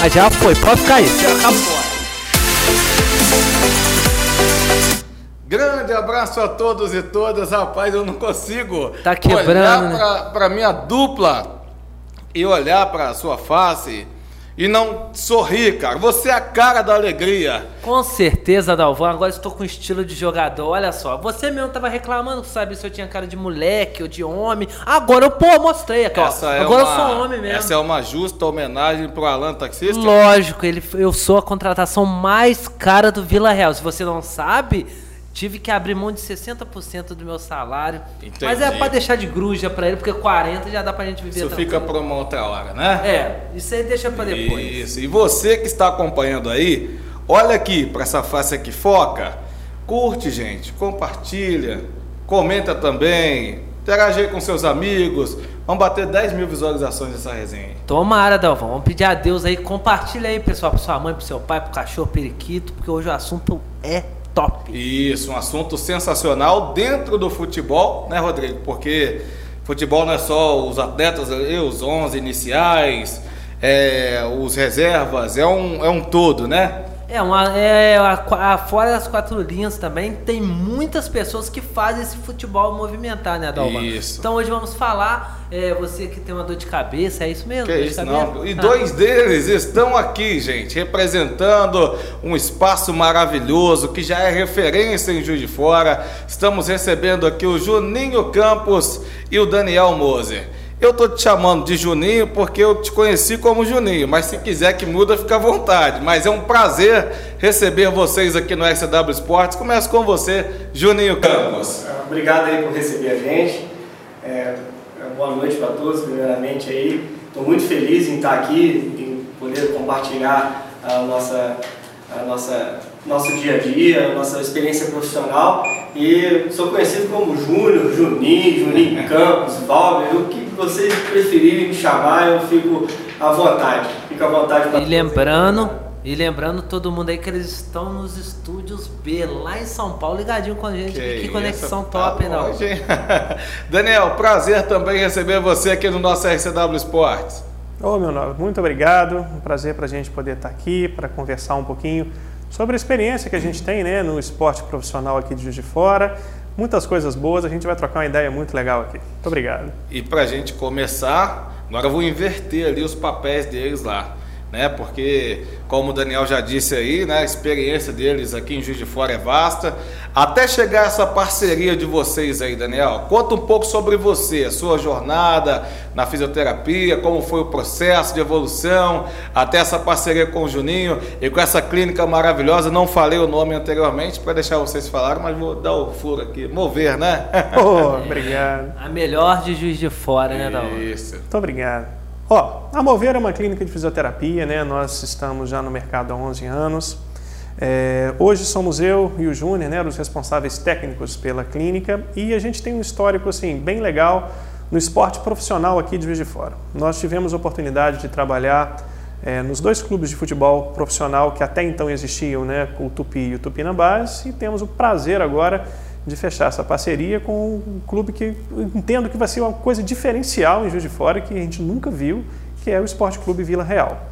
Mas já foi, pode ficar aí, já acabou. Grande abraço a todos e todas. Rapaz, eu não consigo Tá quebrando, olhar né? pra, pra minha dupla e olhar pra sua face e não sorrir, cara. Você é a cara da alegria. Com certeza, Dalvão. Agora estou com estilo de jogador. Olha só, você mesmo tava reclamando, sabe, se eu tinha cara de moleque ou de homem. Agora eu, pô, mostrei aqui, ó. Essa é Agora uma, eu sou homem mesmo. Essa é uma justa homenagem pro Alan Taxista. Lógico, ele, eu sou a contratação mais cara do Vila Real. Se você não sabe, tive que abrir mão de 60% do meu salário. Entendi. Mas é pra deixar de gruja pra ele, porque 40 já dá pra gente viver Isso tranquilo. fica pra uma outra hora, né? É, isso aí deixa pra depois. Isso. E você que está acompanhando aí, olha aqui para essa face aqui, foca. Curte, gente, compartilha, comenta também, interage aí com seus amigos. Vamos bater 10 mil visualizações dessa resenha. Tomara, Dalvão. Vamos pedir a Deus aí. Compartilha aí, pessoal, pra sua mãe, pro seu pai, pro cachorro periquito, porque hoje o assunto é top. Isso, um assunto sensacional dentro do futebol, né, Rodrigo? Porque futebol não é só os atletas, ali, os 11 iniciais, é, os reservas, é um, é um todo, né? É, uma, é a, a- fora das quatro linhas também, tem muitas pessoas que fazem esse futebol movimentar, né, Dalvan? Isso. Então hoje vamos falar, é, você que tem uma dor de cabeça, é isso mesmo? Que de isso, não. E Ah. dois deles estão aqui, gente, representando um espaço maravilhoso que já é referência em Juiz de Fora. Estamos recebendo aqui o Juninho Campos e o Daniel Moser. Eu tô te chamando de Juninho porque eu te conheci como Juninho, mas se quiser que muda, fica à vontade. Mas é um prazer receber vocês aqui no SW Esportes. Começo com você, Juninho Campos. Obrigado aí por receber a gente. É, boa noite para todos, primeiramente aí. Estou muito feliz em estar aqui, em poder compartilhar a nossa, a nossa, nosso dia a dia, a nossa experiência profissional. E sou conhecido como Júnior, Juninho, Juninho Campos, Valber, o que vocês preferirem me chamar, eu fico à vontade. Fico à vontade para E lembrando, e lembrando todo mundo aí que eles estão nos estúdios B, lá em São Paulo, ligadinho com a gente. Que, conexão isso, top, tá hein? Daniel, prazer também receber você aqui no nosso RCW Esportes. Ô, meu nobre, muito obrigado. Um prazer para a gente poder estar aqui para conversar um pouquinho sobre a experiência que a gente tem né, no esporte profissional aqui de Juiz de Fora. Muitas coisas boas, a gente vai trocar uma ideia muito legal aqui. Muito obrigado. E pra gente começar, agora eu vou inverter ali os papéis deles lá, né? Porque, como o Daniel já disse aí, né? A experiência deles aqui em Juiz de Fora é vasta. Até chegar essa parceria de vocês aí, Daniel, conta um pouco sobre você, a sua jornada na fisioterapia, como foi o processo de evolução, até essa parceria com o Juninho e com essa clínica maravilhosa. Não falei o nome anteriormente para deixar vocês falarem, mas vou dar o furo aqui, mover, né? Ô, obrigado. A melhor de Juiz de Fora, né, Dalvan? Isso. Muito obrigado. Ó, a Mover é uma clínica de fisioterapia, né? Nós estamos já no mercado há 11 anos. É, hoje somos eu e o Júnior, né, os responsáveis técnicos pela clínica, e a gente tem um histórico assim bem legal no esporte profissional aqui de Juiz de Fora. Nós tivemos a oportunidade de trabalhar é, nos dois clubes de futebol profissional que até então existiam, né, o Tupi e o Tupinambás, e temos o prazer agora de fechar essa parceria com um clube que entendo que vai ser uma coisa diferencial em Juiz de Fora, que a gente nunca viu, que é o Esporte Clube Vila Real.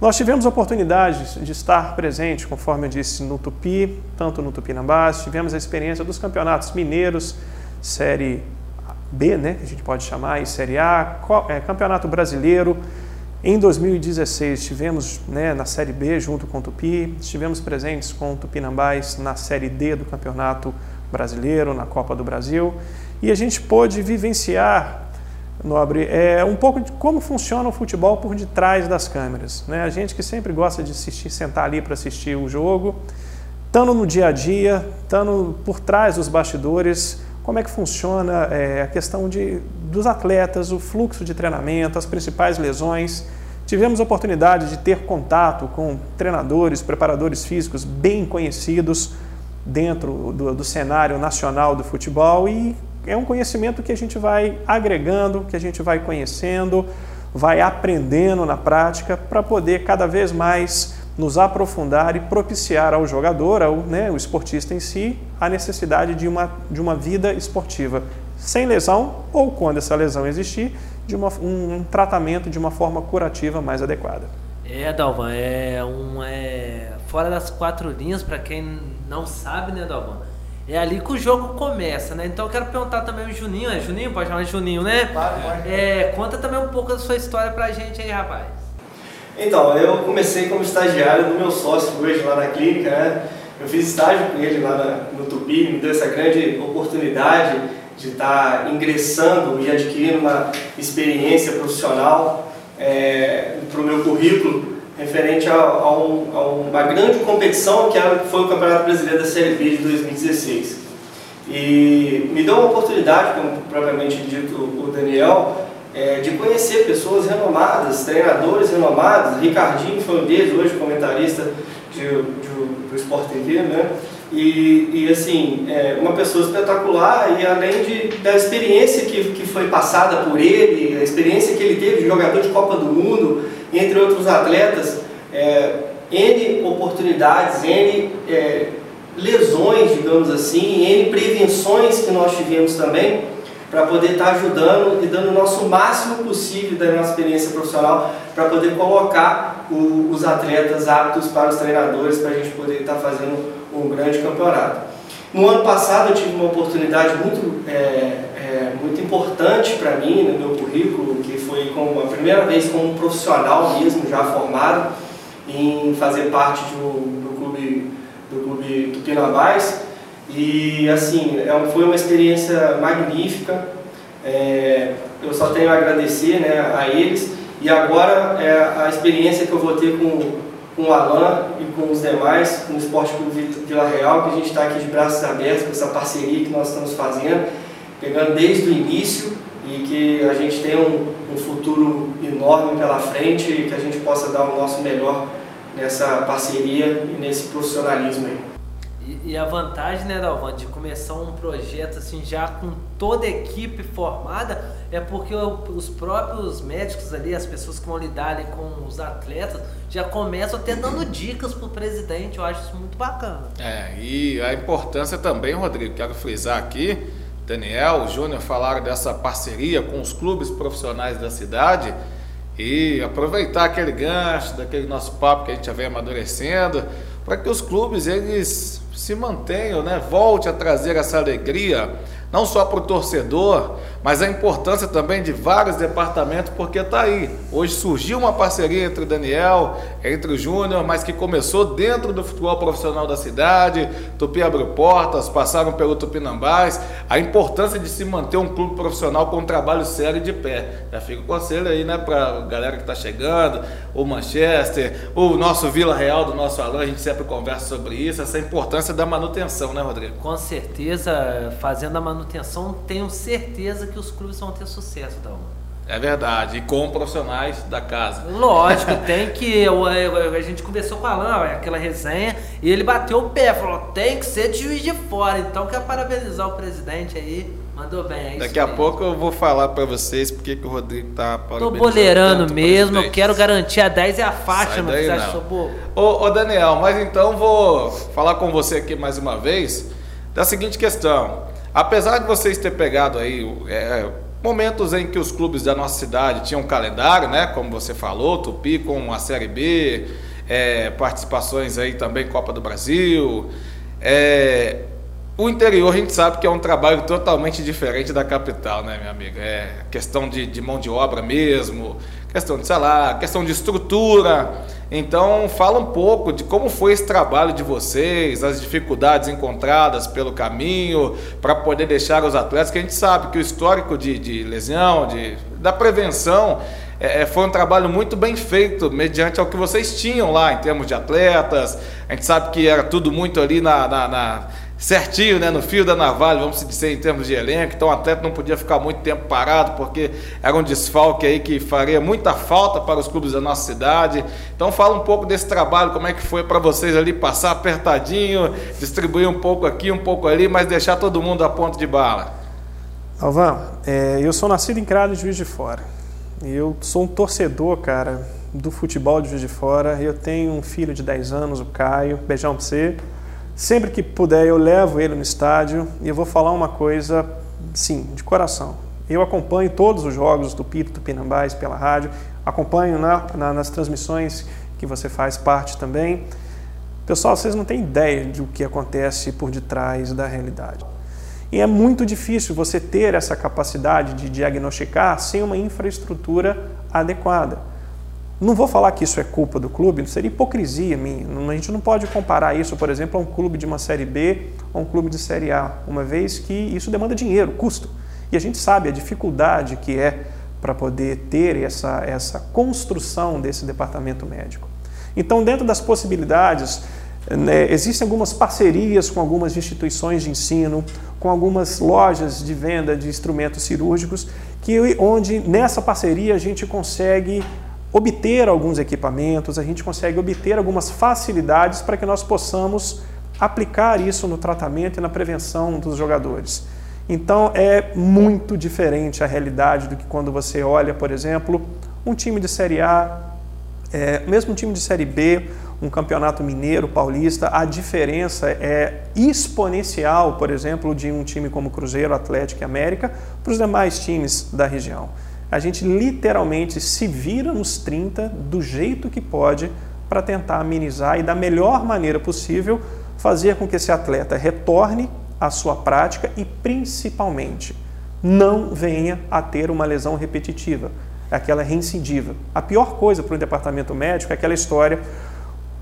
Nós tivemos a oportunidade de estar presente, conforme eu disse, no Tupi, tanto no Tupinambás, tivemos a experiência dos campeonatos mineiros, Série B, né, que a gente pode chamar, e Série A, é, Campeonato Brasileiro. Em 2016 estivemos né, na Série B junto com o Tupi, estivemos presentes com o Tupinambás na Série D do Campeonato Brasileiro, na Copa do Brasil, e a gente pôde vivenciar Nobre, é um pouco de como funciona o futebol por detrás das câmeras. Né? A gente que sempre gosta de assistir, sentar ali para assistir o jogo, estando no dia a dia, estando por trás dos bastidores, como é que funciona é, a questão de, dos atletas, o fluxo de treinamento, as principais lesões. Tivemos a oportunidade de ter contato com treinadores, preparadores físicos bem conhecidos dentro do, do cenário nacional do futebol e é um conhecimento que a gente vai agregando, que a gente vai conhecendo, vai aprendendo na prática para poder cada vez mais nos aprofundar e propiciar ao jogador, ao né, o esportista em si, a necessidade de uma, de uma vida esportiva sem lesão ou, quando essa lesão existir, de uma, um, um tratamento de uma forma curativa mais adequada. É, Dalvan, é um. É, fora das quatro linhas, para quem não sabe, né, Dalvan? É ali que o jogo começa, né? Então eu quero perguntar também o Juninho, é Juninho? Pode chamar de Juninho, né? Claro, pode. É, conta também um pouco da sua história pra gente aí, rapaz. Então, eu comecei como estagiário do meu sócio hoje lá na clínica, né? Eu fiz estágio com ele lá na, no Tupi, me deu essa grande oportunidade de estar ingressando e adquirindo uma experiência profissional é, para o meu currículo referente a, a, um, a, uma grande competição que foi o Campeonato Brasileiro da Série B de 2016. E me deu uma oportunidade, como propriamente dito o Daniel, é, de conhecer pessoas renomadas, treinadores renomados. Ricardinho foi um deles, hoje comentarista de, de, do Sport TV, né? E, e assim, é uma pessoa espetacular e além de, da experiência que, que foi passada por ele, a experiência que ele teve de jogador de Copa do Mundo, entre outros atletas, é, N oportunidades, N é, lesões, digamos assim, N prevenções que nós tivemos também, para poder estar tá ajudando e dando o nosso máximo possível da nossa experiência profissional para poder colocar o, os atletas aptos para os treinadores, para a gente poder estar tá fazendo um grande campeonato. No ano passado eu tive uma oportunidade muito, é, é, muito importante para mim no meu currículo, como a primeira vez como profissional mesmo, já formado, em fazer parte do, do clube, do clube Tupinambás e assim, é, foi uma experiência magnífica. É, eu só tenho a agradecer né, a eles. E agora é a experiência que eu vou ter com, com o Alan e com os demais, com o Esporte Clube Vila Real, que a gente está aqui de braços abertos com essa parceria que nós estamos fazendo, pegando desde o início e que a gente tenha um, um futuro enorme pela frente e que a gente possa dar o nosso melhor nessa parceria e nesse profissionalismo aí. E, e, a vantagem, né, Dalvan, de começar um projeto assim já com toda a equipe formada é porque os próprios médicos ali, as pessoas que vão lidar ali com os atletas, já começam até dando dicas pro presidente. Eu acho isso muito bacana. É, e a importância também, Rodrigo, quero frisar aqui, Daniel, Júnior falaram dessa parceria com os clubes profissionais da cidade e aproveitar aquele gancho, daquele nosso papo que a gente já vem amadurecendo, para que os clubes eles se mantenham, né? volte a trazer essa alegria, não só para o torcedor, mas a importância também de vários departamentos, porque está aí. Hoje surgiu uma parceria entre o Daniel, entre o Júnior, mas que começou dentro do futebol profissional da cidade. Tupi abriu portas, passaram pelo Tupinambás. A importância de se manter um clube profissional com um trabalho sério de pé. Já fica o conselho aí, né, para galera que está chegando, o Manchester, o nosso Vila Real do nosso Alain, a gente sempre conversa sobre isso, essa importância da manutenção, né, Rodrigo? Com certeza, fazendo a manutenção, tenho certeza que os clubes vão ter sucesso, Dalma. É verdade, e com profissionais da casa. Lógico, tem que. A gente conversou com o Alan, aquela resenha, e ele bateu o pé, falou: tem que ser de juiz de fora. Então, quer parabenizar o presidente aí. Mandou bem, é Daqui a pouco eu vou falar para vocês porque que o Rodrigo tá Tô boleirando mesmo, eu quero garantir a 10 e a faixa, Sai daí, não. Bobo. Ô, ô Daniel, mas então vou falar com você aqui mais uma vez da seguinte questão. Apesar de vocês ter pegado aí é, momentos em que os clubes da nossa cidade tinham um calendário, né? Como você falou, Tupi com a Série B, é, participações aí também Copa do Brasil. É, o interior a gente sabe que é um trabalho totalmente diferente da capital, né, minha amiga? É questão de, de mão de obra mesmo, questão de salário, questão de estrutura. Então, fala um pouco de como foi esse trabalho de vocês, as dificuldades encontradas pelo caminho, para poder deixar os atletas, que a gente sabe que o histórico de, de lesão, de, da prevenção, é, é foi um trabalho muito bem feito, mediante ao que vocês tinham lá em termos de atletas. A gente sabe que era tudo muito ali na, na, na certinho, né, no fio da navalha, vamos dizer, em termos de elenco. Então o atleta não podia ficar muito tempo parado, porque era um desfalque aí que faria muita falta para os clubes da nossa cidade. Então fala um pouco desse trabalho, como é que foi para vocês ali passar apertadinho, distribuir um pouco aqui, um pouco ali, mas deixar todo mundo a ponto de bala. Alvan, é, eu sou nascido em Criado de Juiz de Fora. Eu sou um torcedor, cara, do futebol de Juiz de Fora. Eu tenho um filho de 10 anos, o Caio. Beijão para você. Sempre que puder, eu levo ele no estádio e eu vou falar uma coisa, sim, de coração. Eu acompanho todos os jogos do Pito Tupinambás pela rádio, acompanho na, na, nas transmissões que você faz parte também. Pessoal, vocês não têm ideia de o que acontece por detrás da realidade. E é muito difícil você ter essa capacidade de diagnosticar sem uma infraestrutura adequada. Não vou falar que isso é culpa do clube, seria hipocrisia minha. A gente não pode comparar isso, por exemplo, a um clube de uma Série B ou um clube de Série A, uma vez que isso demanda dinheiro, custo. E a gente sabe a dificuldade que é para poder ter essa, essa construção desse departamento médico. Então, dentro das possibilidades, né, existem algumas parcerias com algumas instituições de ensino, com algumas lojas de venda de instrumentos cirúrgicos, que onde nessa parceria a gente consegue obter alguns equipamentos, a gente consegue obter algumas facilidades para que nós possamos aplicar isso no tratamento e na prevenção dos jogadores. Então é muito diferente a realidade do que quando você olha, por exemplo, um time de Série A, é, mesmo um time de Série B, um campeonato mineiro, paulista, a diferença é exponencial, por exemplo, de um time como Cruzeiro, Atlético e América para os demais times da região a gente literalmente se vira nos 30 do jeito que pode para tentar amenizar e da melhor maneira possível fazer com que esse atleta retorne à sua prática e principalmente não venha a ter uma lesão repetitiva, aquela reincidiva. A pior coisa para o departamento médico é aquela história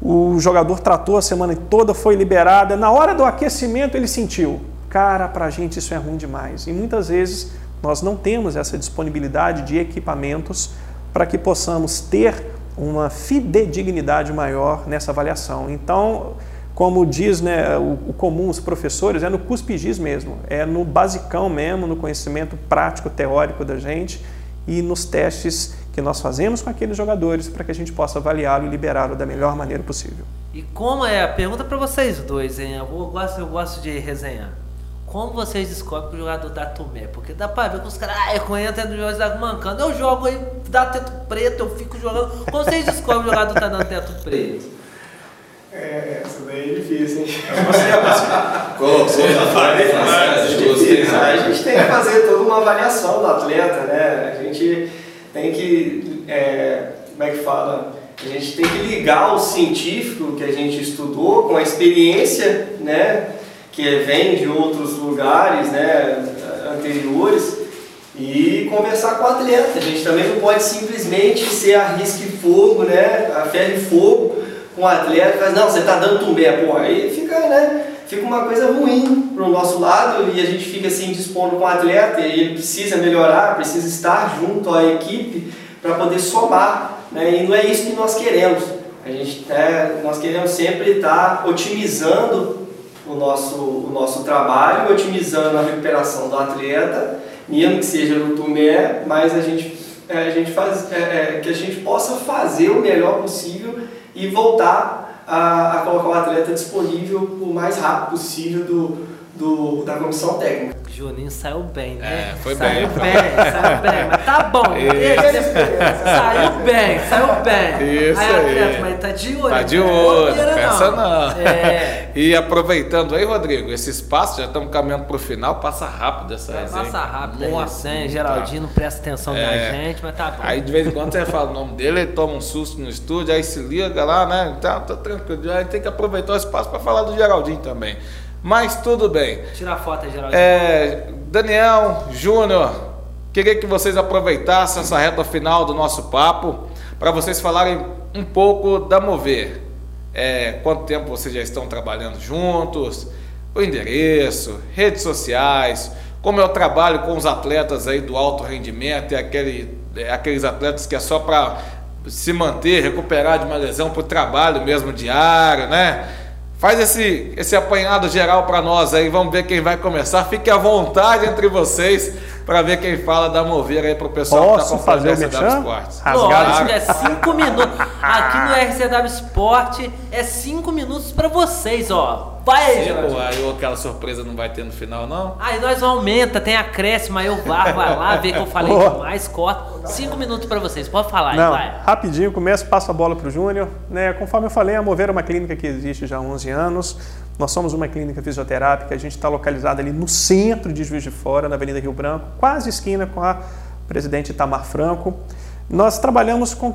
o jogador tratou a semana toda, foi liberada, na hora do aquecimento ele sentiu. Cara, para a gente isso é ruim demais. E muitas vezes nós não temos essa disponibilidade de equipamentos para que possamos ter uma fidedignidade maior nessa avaliação. Então, como diz né, o, comum, os professores, é no cuspigis mesmo, é no basicão mesmo, no conhecimento prático, teórico da gente e nos testes que nós fazemos com aqueles jogadores para que a gente possa avaliá-lo e liberá-lo da melhor maneira possível. E como é a pergunta para vocês dois, hein? Eu gosto, eu gosto de resenhar. Como vocês descobrem que o jogador dá Tomé? Porque dá pra ver que os caras, ah, eu conheço no jogo da mancando. Eu jogo aí, dá teto preto, eu fico jogando. Como vocês descobrem que o jogador tá dando teto preto? É, essa daí é difícil, hein? Como? Você A gente tem que fazer toda uma avaliação do atleta, né? A gente tem que, é, como é que fala? A gente tem que ligar o científico que a gente estudou com a experiência, né? Que vem de outros lugares né, anteriores e conversar com o atleta. A gente também não pode simplesmente ser a risco e fogo, né, a ferro e fogo com o atleta, mas não, você está dando tumbé, pô, aí fica, né, fica uma coisa ruim para o nosso lado e a gente fica assim dispondo com o atleta e ele precisa melhorar, precisa estar junto à equipe para poder somar, né, e não é isso que nós queremos. A gente, é, nós queremos sempre estar otimizando o nosso, o nosso trabalho, otimizando a recuperação do atleta, mesmo que seja no tumé, mas a gente, é, a gente faz, é, é, que a gente possa fazer o melhor possível e voltar a, a colocar o atleta disponível o mais rápido possível do, do, da comissão técnica. Juninho saiu bem, né? É, foi saiu bem. bem. Saiu bem, mas tá bom. saiu bem, saiu bem. Isso aí, aí. atleta, mas tá de olho. Tá de né? olho, Bobeira pensa não. É. E aproveitando aí, Rodrigo, esse espaço, já estamos caminhando para o final, passa rápido essa resenha. passar rápido Nossa, aí, né? Geraldinho não presta atenção É. na gente, mas tá bom. Aí de vez em quando você fala o nome dele, ele toma um susto no estúdio, aí se liga lá, né? Então, tá tranquilo. Aí tem que aproveitar o espaço para falar do Geraldinho também. Mas tudo bem. Tira a foto aí, Geraldinho. É, Daniel, Júnior, queria que vocês aproveitassem essa reta final do nosso papo para vocês falarem um pouco da Mover. É, quanto tempo vocês já estão trabalhando juntos, o endereço, redes sociais, como é o trabalho com os atletas aí do alto rendimento e aquele, é, aqueles atletas que é só para se manter, recuperar de uma lesão para o trabalho mesmo diário, né? Faz esse, esse apanhado geral para nós aí, vamos ver quem vai começar. Fique à vontade entre vocês para ver quem fala da Mover aí pro pessoal Posso que tá fazer o Sports. Rasgado. Lógico, é cinco minutos. Aqui no RCW Sport é cinco minutos pra vocês, ó. Vai aí, pô, aí aquela surpresa não vai ter no final, não? Aí nós aumenta, tem acréscimo, aí o VAR vai lá, vê que eu falei Boa. demais, corta. Cinco minutos pra vocês, pode falar aí, Não, vai. rapidinho, começo, passo a bola para o Júnior. Né, conforme eu falei, a Mover é uma clínica que existe já há 11 anos. Nós somos uma clínica fisioterápica, a gente está localizado ali no centro de Juiz de Fora, na Avenida Rio Branco, quase esquina com a presidente Itamar Franco. Nós trabalhamos com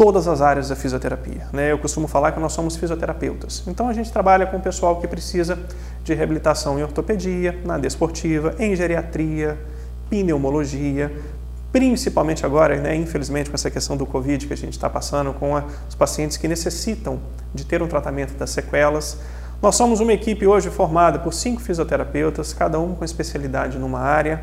todas as áreas da fisioterapia. Né? Eu costumo falar que nós somos fisioterapeutas. Então a gente trabalha com o pessoal que precisa de reabilitação em ortopedia, na desportiva, em geriatria, pneumologia, principalmente agora, né, infelizmente, com essa questão do Covid que a gente está passando, com a, os pacientes que necessitam de ter um tratamento das sequelas. Nós somos uma equipe hoje formada por cinco fisioterapeutas, cada um com especialidade numa área,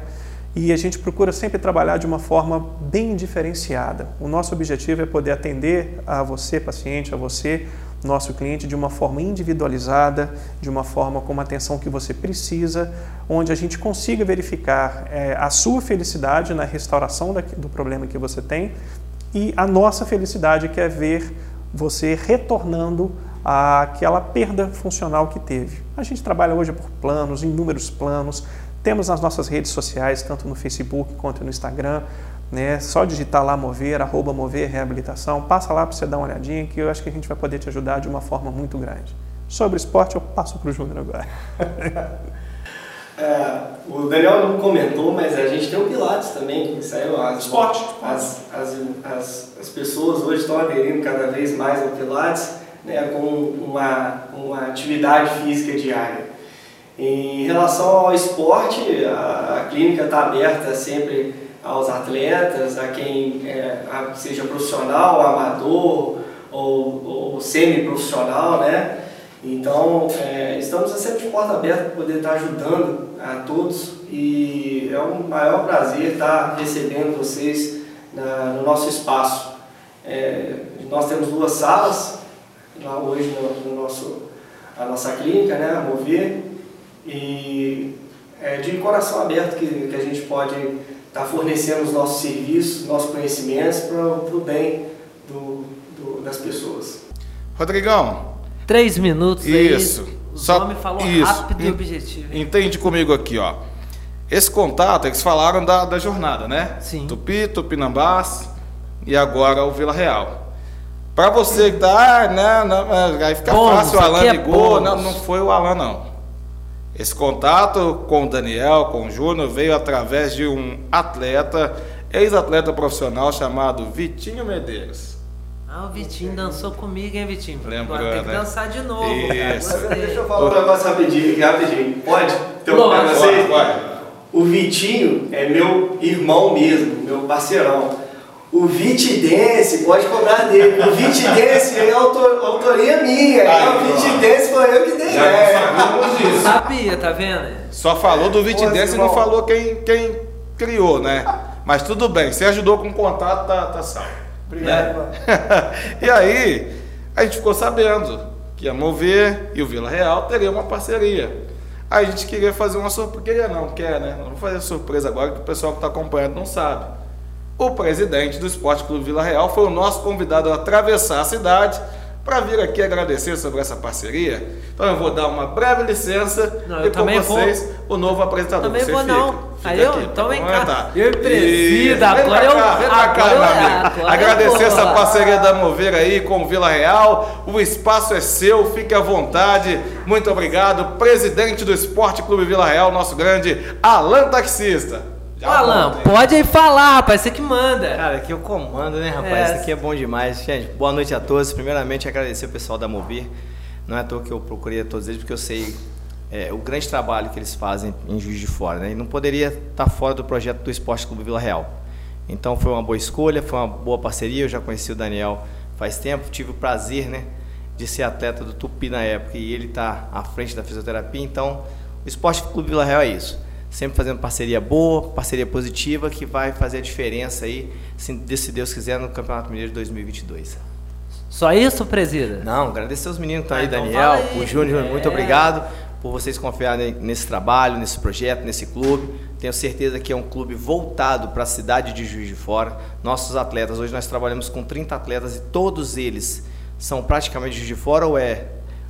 e a gente procura sempre trabalhar de uma forma bem diferenciada. O nosso objetivo é poder atender a você, paciente, a você, nosso cliente de uma forma individualizada, de uma forma com uma atenção que você precisa, onde a gente consiga verificar é, a sua felicidade na restauração da, do problema que você tem e a nossa felicidade que é ver você retornando àquela perda funcional que teve. A gente trabalha hoje por planos, inúmeros planos, temos nas nossas redes sociais, tanto no Facebook quanto no Instagram, né? Só digitar lá mover, arroba mover reabilitação, passa lá para você dar uma olhadinha que eu acho que a gente vai poder te ajudar de uma forma muito grande. Sobre esporte eu passo para o Júnior agora. é, o Daniel não comentou, mas a gente tem o Pilates também, que saiu as, esporte. As, as, as, as pessoas hoje estão aderindo cada vez mais ao Pilates né, com uma, uma atividade física diária. Em relação ao esporte, a, a clínica está aberta sempre aos atletas, a quem é, a, seja profissional, amador ou, ou semi-profissional, né? Então, é, estamos sempre de porta aberta para poder estar ajudando a todos e é um maior prazer estar recebendo vocês na, no nosso espaço. É, nós temos duas salas lá hoje no, no, nosso, a nossa clínica, né, a Mover, e é de coração aberto que, que a gente pode estar tá fornecendo os nossos serviços, nossos conhecimentos para o bem do, do, das pessoas. Rodrigão. Três minutos isso. aí. O Só, homem falou isso. rápido e objetivo. Entende comigo aqui, ó. Esse contato, eles falaram da, da jornada, né? Sim. Tupi, Tupinambás e agora o Vila Real. Para você que tá, ah, né, não, aí fica Bônus, fácil, o Alan é ligou. bônus. não, não foi o Alan, não. Esse contato com o Daniel, com o Júnior, veio através de um atleta, ex-atleta profissional chamado Vitinho Medeiros. Ah, o Vitinho dançou comigo, hein, Vitinho? Lembrou, Agora tem que né? dançar de novo. Isso. Deixa eu falar um negócio rapidinho, aqui, rapidinho. Pode? Interromper Lógico. vocês? Vai. O Vitinho é meu irmão mesmo, meu parceirão. O Vitidense, pode cobrar dele. O Vitidense é autor, autoria minha. Aí, o. Vitidense foi eu que dei Já disso. Sabia, tá vendo? Só falou do Vitidense e não falou quem, quem criou, né? Mas tudo bem, você ajudou com o contato, tá, tá salvo. Obrigado, mano. e aí, a gente ficou sabendo que a Mover e o Vila Real teriam uma parceria. Aí a gente queria fazer uma surpresa. Queria não, quer, né? Não vou fazer surpresa agora que o pessoal que está acompanhando não sabe. O presidente do Esporte Clube Vila Real foi o nosso convidado a atravessar a cidade para vir aqui agradecer sobre essa parceria. Então eu vou dar uma breve licença Não, e com vocês o novo apresentador. Também Você vou fica, não. fica Aí eu, aqui, então vem Vamos cá. entrar. Eu presida, Vem agora eu. cá, vem cá, agora eu- agora eu Agradecer vou essa parceria da Mover aí com o Vila Real. O espaço é seu, fique à vontade. Muito obrigado. Presidente do Esporte Clube Vila Real, nosso grande Alan Taxista. Ô, Alan, volta, pode aí falar, rapaz, você que manda. Cara, aqui eu comando, né, rapaz? É. Isso aqui é bom demais. Gente, boa noite a todos. Primeiramente, agradecer o pessoal da Movir. Não é à toa que eu procurei a todos eles, porque eu sei é, o grande trabalho que eles fazem em Juiz de Fora, né? E não poderia estar fora do projeto do Esporte Clube Vila Real. Então foi uma boa escolha, foi uma boa parceria. Eu já conheci o Daniel faz tempo, tive o prazer, né, de ser atleta do Tupi na época e ele está à frente da fisioterapia. Então, o Esporte Clube Vila Real é isso. Sempre fazendo parceria boa, parceria positiva que vai fazer a diferença aí, se, Deus quiser, no Campeonato Mineiro de 2022. Só isso, presida? Não, agradecer os meninos que estão Ah, aí, então Daniel, aí. o Júnior, É. muito obrigado por vocês confiarem nesse trabalho, nesse projeto, nesse clube. Tenho certeza que é um clube voltado para a cidade de Juiz de Fora. Nossos atletas, hoje nós trabalhamos com 30 atletas e todos eles são praticamente de Juiz de Fora ou é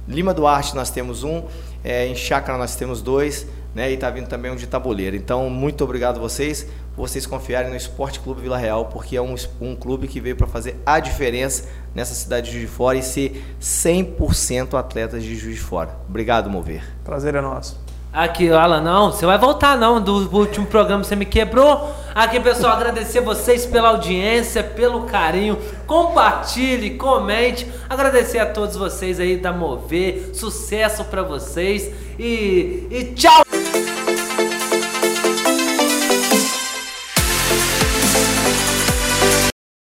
Lima Duarte nós temos um, é, em Chácara nós temos dois, né? E tá vindo também um de tabuleiro. Então, muito obrigado a vocês por vocês confiarem no Esporte Clube Vila Real, porque é um, um clube que veio para fazer a diferença nessa cidade de Juiz de Fora e ser 100% atletas de Juiz de Fora. Obrigado, Mover. Prazer é nosso. Aqui, Alan, não, você vai voltar não, do último programa você me quebrou. Aqui, pessoal, agradecer vocês pela audiência, pelo carinho. Compartilhe, comente. Agradecer a todos vocês aí da Mover. Sucesso para vocês e, e tchau!